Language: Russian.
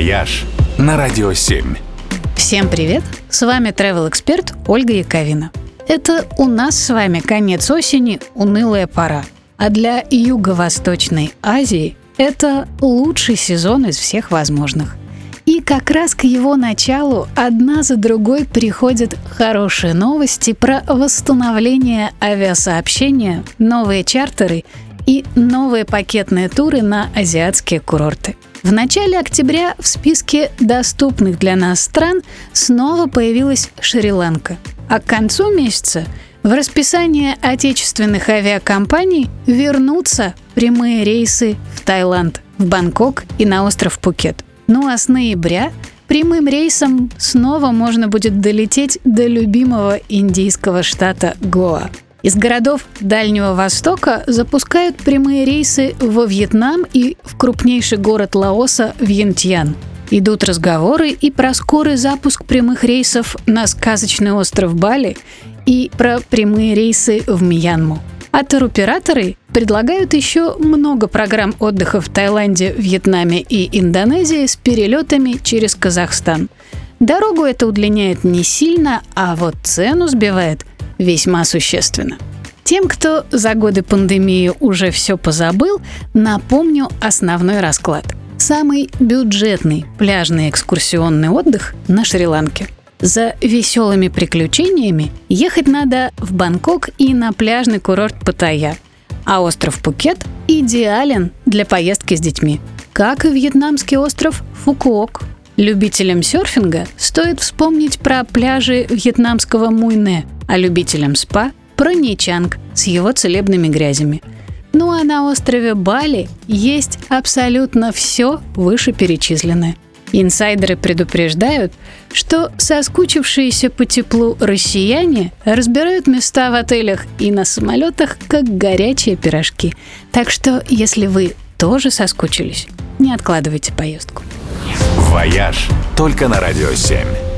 «Вояж» на Радио 7. Всем привет! С вами travel эксперт Ольга Яковина. Это у нас с вами конец осени, унылая пора. А для Юго-Восточной Азии это лучший сезон из всех возможных. И как раз к его началу одна за другой приходят хорошие новости про восстановление авиасообщения, новые чартеры и новые пакетные туры на азиатские курорты. В начале октября в списке доступных для нас стран снова появилась Шри-Ланка. А к концу месяца в расписание отечественных авиакомпаний вернутся прямые рейсы в Таиланд, в Бангкок и на остров Пукет. Ну а с ноября прямым рейсом снова можно будет долететь до любимого индийского штата Гоа. Из городов Дальнего Востока запускают прямые рейсы во Вьетнам и в крупнейший город Лаоса Вьентьян. Идут разговоры и про скорый запуск прямых рейсов на сказочный остров Бали и про прямые рейсы в Мьянму. А туроператоры предлагают еще много программ отдыха в Таиланде, Вьетнаме и Индонезии с перелетами через Казахстан. Дорогу это удлиняет не сильно, а вот цену сбивает весьма существенно. Тем, кто за годы пандемии уже все позабыл, напомню основной расклад. Самый бюджетный пляжный экскурсионный отдых на Шри-Ланке. За веселыми приключениями ехать надо в Бангкок и на пляжный курорт Паттайя. А остров Пукет идеален для поездки с детьми. Как и вьетнамский остров Фукуок. Любителям серфинга стоит вспомнить про пляжи вьетнамского Муйне – а любителям спа – про Ничанг с его целебными грязями. Ну а на острове Бали есть абсолютно все вышеперечисленное. Инсайдеры предупреждают, что соскучившиеся по теплу россияне разбирают места в отелях и на самолетах, как горячие пирожки. Так что, если вы тоже соскучились, не откладывайте поездку. «Вояж» только на «Радио 7».